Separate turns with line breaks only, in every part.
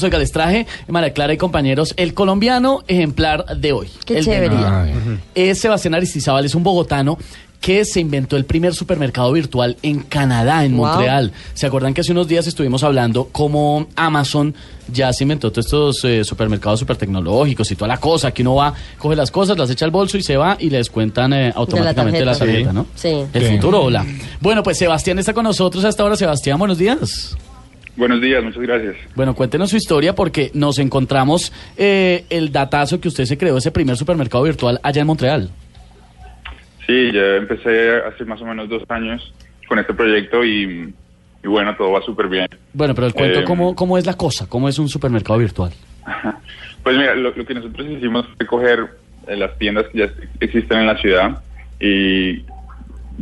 Oiga, les traje, María Clara y compañeros, el colombiano ejemplar de hoy.
Qué
el
chévere.
María. Es Sebastián Aristizábal, es un bogotano que se inventó el primer supermercado virtual en Canadá, en
Wow.
Montreal. ¿Se acuerdan que hace unos días estuvimos hablando cómo Amazon ya se inventó todos estos eh, supermercados super tecnológicos y toda la cosa, que uno va, coge las cosas, las echa al bolso y se va y le descuentan eh, automáticamente la
tarjeta.
tarjeta, ¿no?
Sí.
El
Sí.
futuro, hola. Bueno, pues Sebastián está con nosotros hasta ahora. Sebastián, buenos días.
Buenos días, muchas gracias.
Bueno, cuéntenos su historia porque nos encontramos eh, el datazo que usted se creó ese primer supermercado virtual allá en Montreal.
Sí, ya empecé hace más o menos dos años con este proyecto y, y bueno, todo va súper bien.
Bueno, pero el cuento,
Eh,
¿cómo, ¿cómo es la cosa? ¿Cómo es un supermercado virtual?
Pues mira, lo, lo que nosotros hicimos fue coger eh, las tiendas que ya existen en la ciudad y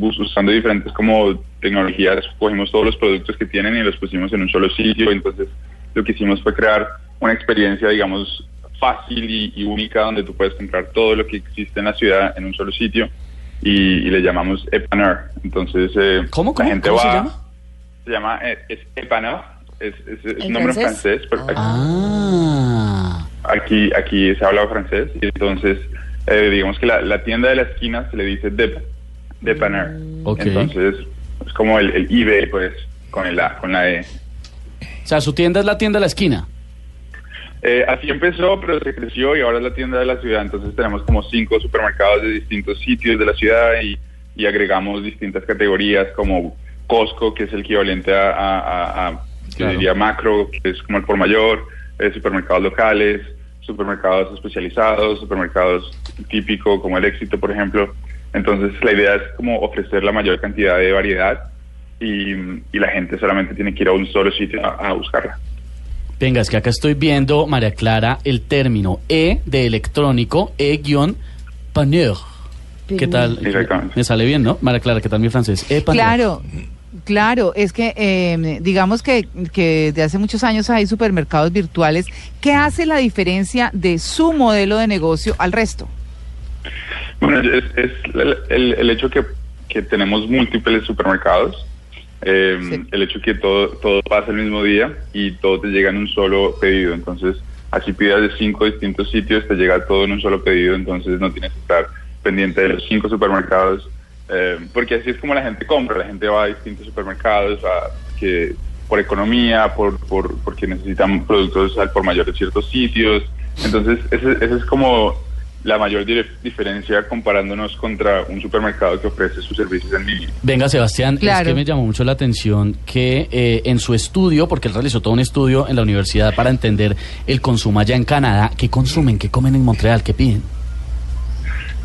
usando diferentes como tecnologías, cogimos todos los productos que tienen y los pusimos en un solo sitio. Entonces, lo que hicimos fue crear una experiencia, digamos, fácil y, y única donde tú puedes comprar todo lo que existe en la ciudad en un solo sitio y, y le llamamos Epaner. Entonces, eh,
¿Cómo,
la
cómo,
gente
cómo se
va-
llama?
Se llama eh, es Epaner, es, es, es
¿En
un nombre en
francés?
pero aquí-
Ah,
Aquí, aquí se habla francés y entonces eh, digamos que la, la tienda de la esquina se le dice Dep, Depaner.
Ok.
Entonces es como el, el eBay, pues, con el A, con la E.
o sea, su tienda es la tienda de la esquina.
Eh, así empezó, pero se creció y ahora es la tienda de la ciudad. Entonces tenemos como cinco supermercados de distintos sitios de la ciudad y, y agregamos distintas categorías como Costco, que es el equivalente a, a, yo diría macro, que es como el por mayor, eh, supermercados locales, supermercados especializados, supermercados típico como el éxito, por ejemplo. Entonces la idea es como ofrecer la mayor cantidad de variedad y, y la gente solamente tiene que ir a un solo sitio a- a buscarla.
Venga, es que acá estoy viendo, María Clara, el término E de electrónico, E-paneur. ¿Qué tal?
Exactamente.
Me sale bien, ¿no? María Clara, ¿qué tal mi francés? E-paneur.
Claro, claro, es que eh, digamos que, que de hace muchos años hay supermercados virtuales. ¿Qué hace la diferencia de su modelo de negocio al resto?
Bueno, es, es el, el- el hecho que, que tenemos múltiples supermercados, eh,
Sí.
el hecho que todo, todo pasa el mismo día y todo te llega en un solo pedido. Entonces, así pidas de cinco distintos sitios, te llega todo en un solo pedido, entonces no tienes que estar pendiente de los cinco supermercados, eh, porque así es como la gente compra, la gente va a distintos supermercados, a, que por economía, por, por, porque necesitan productos al por mayor de ciertos sitios. Entonces, ese, ese es como la mayor diferencia comparándonos contra un supermercado que ofrece sus servicios en línea.
Venga, Sebastián, es que me llamó mucho la atención que eh, en su estudio, porque él realizó todo un estudio en la universidad para entender el consumo allá en Canadá, ¿qué consumen? ¿Qué comen en Montreal? ¿Qué piden?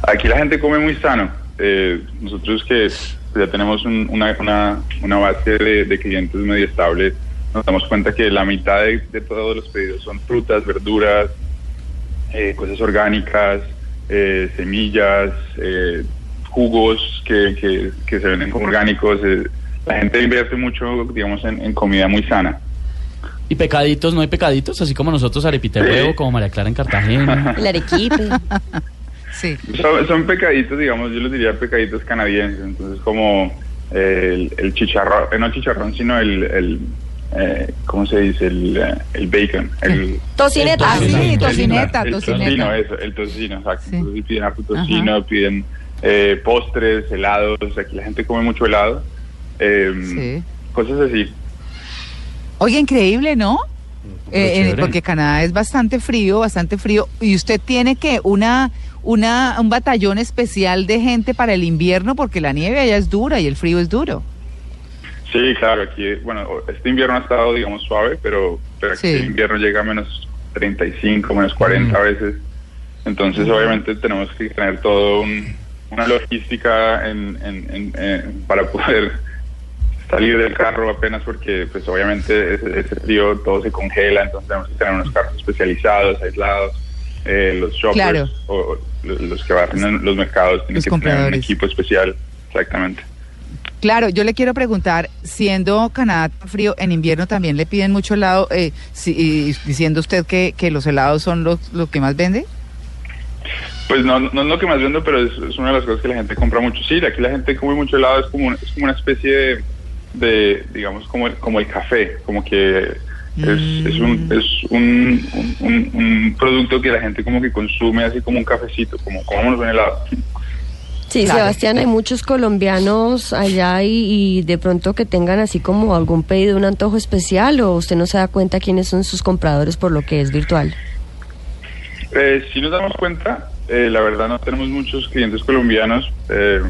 Aquí la gente come muy sano. Eh, nosotros que ya tenemos un- una, una, una base de, de clientes medio estable, nos damos cuenta que la mitad de, de todos los pedidos son frutas, verduras, eh, cosas orgánicas, eh, semillas, eh, jugos que, que, que se venden como orgánicos. eh, la gente invierte mucho, digamos, en, en comida muy sana.
¿Y pecaditos? ¿No hay pecaditos? Así como nosotros, arepita de
Sí.
huevo, como María Clara en Cartagena.
El arequipe.
Sí.
Son, son pecaditos, digamos, yo les diría pecaditos canadienses, entonces como eh, el, el chicharrón, eh, no chicharrón, sino el, el eh, ¿cómo se dice? El, eh, el bacon, el,
Tocineta.
Ah, sí, tocineta,
el
tocineta.
tocino, eso, el tocino, exacto.
Sí.
Entonces piden harto tocino, piden eh, postres, helados, aquí la gente come mucho helado, eh,
Sí.
cosas así.
Oye, increíble, ¿no? Eh, eh, porque Canadá es bastante frío, bastante frío. Y usted tiene que una, una, un batallón especial de gente para el invierno, porque la nieve allá es dura y el frío es duro.
Sí, claro, aquí, bueno, este invierno ha estado, digamos, suave, pero, pero aquí
Sí.
el invierno llega a menos 35, menos 40 a veces. Entonces, obviamente, tenemos que tener todo un- una logística en, en- en- en- para poder salir del carro apenas porque, pues, obviamente, ese, ese frío todo se congela, entonces tenemos que tener unos carros especializados, aislados. Eh, los shoppers
Claro.
o, o los que van en los mercados tienen
Los
que tener un equipo especial, exactamente.
Claro, yo le quiero preguntar, siendo Canadá tan frío, en invierno también le piden mucho helado, eh, si- y diciendo usted que, que los helados son los, lo que más vende.
Pues no, no es lo que más vendo, pero es, es una de las cosas que la gente compra mucho. Sí, aquí la gente come mucho helado, es como, una- es como una especie de, de, digamos, como el, como el café, como que Es, es, un, es un, un, un- un producto que la gente como que consume así como un cafecito, como comamos un helado.
Sí,
Claro.
Sebastián, hay muchos colombianos allá y, y de pronto que tengan así como algún pedido, un antojo especial o usted no se da cuenta quiénes son sus compradores por lo que es virtual.
Eh, si nos damos cuenta, eh, la verdad no tenemos muchos clientes colombianos eh,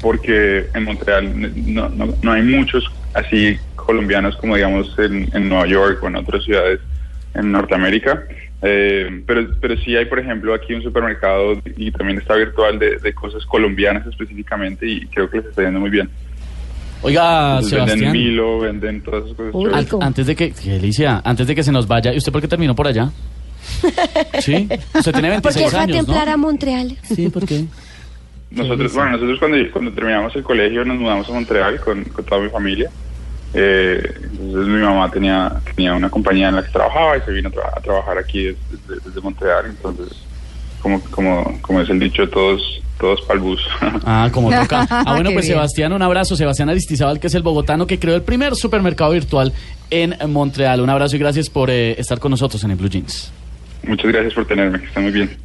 porque en Montreal no, no, no hay muchos así colombianos como digamos en, en Nueva York o en otras ciudades en Norteamérica. Eh, pero, pero sí hay, por ejemplo, aquí un supermercado y también está virtual de, de cosas colombianas específicamente y creo que les está yendo muy bien.
Oiga,
Entonces, venden
Sebastián.
Milo, venden todas esas cosas.
Uy,
antes de que, qué delicia, antes de que se nos vaya, ¿y usted por qué terminó por allá? Sí, usted tiene 26
Porque fue a
años,
templar
¿no?
a Montreal.
Sí, ¿por qué?
Nosotros, bueno, nosotros cuando, cuando terminamos el colegio nos mudamos a Montreal con, con toda mi familia. Eh, entonces mi mamá tenía, tenía una compañía en la que trabajaba y se vino a, tra- a trabajar aquí desde, desde- desde Montreal. Entonces, como, como, como es el dicho, todos, todos para el bus.
Ah, como toca. Ah, bueno, pues
bien.
Sebastián, un abrazo. Sebastián Aristizábal, que es el bogotano que creó el primer supermercado virtual en Montreal. Un abrazo y gracias por eh, estar con nosotros en el Blue Jeans.
Muchas gracias por tenerme, que estén muy bien.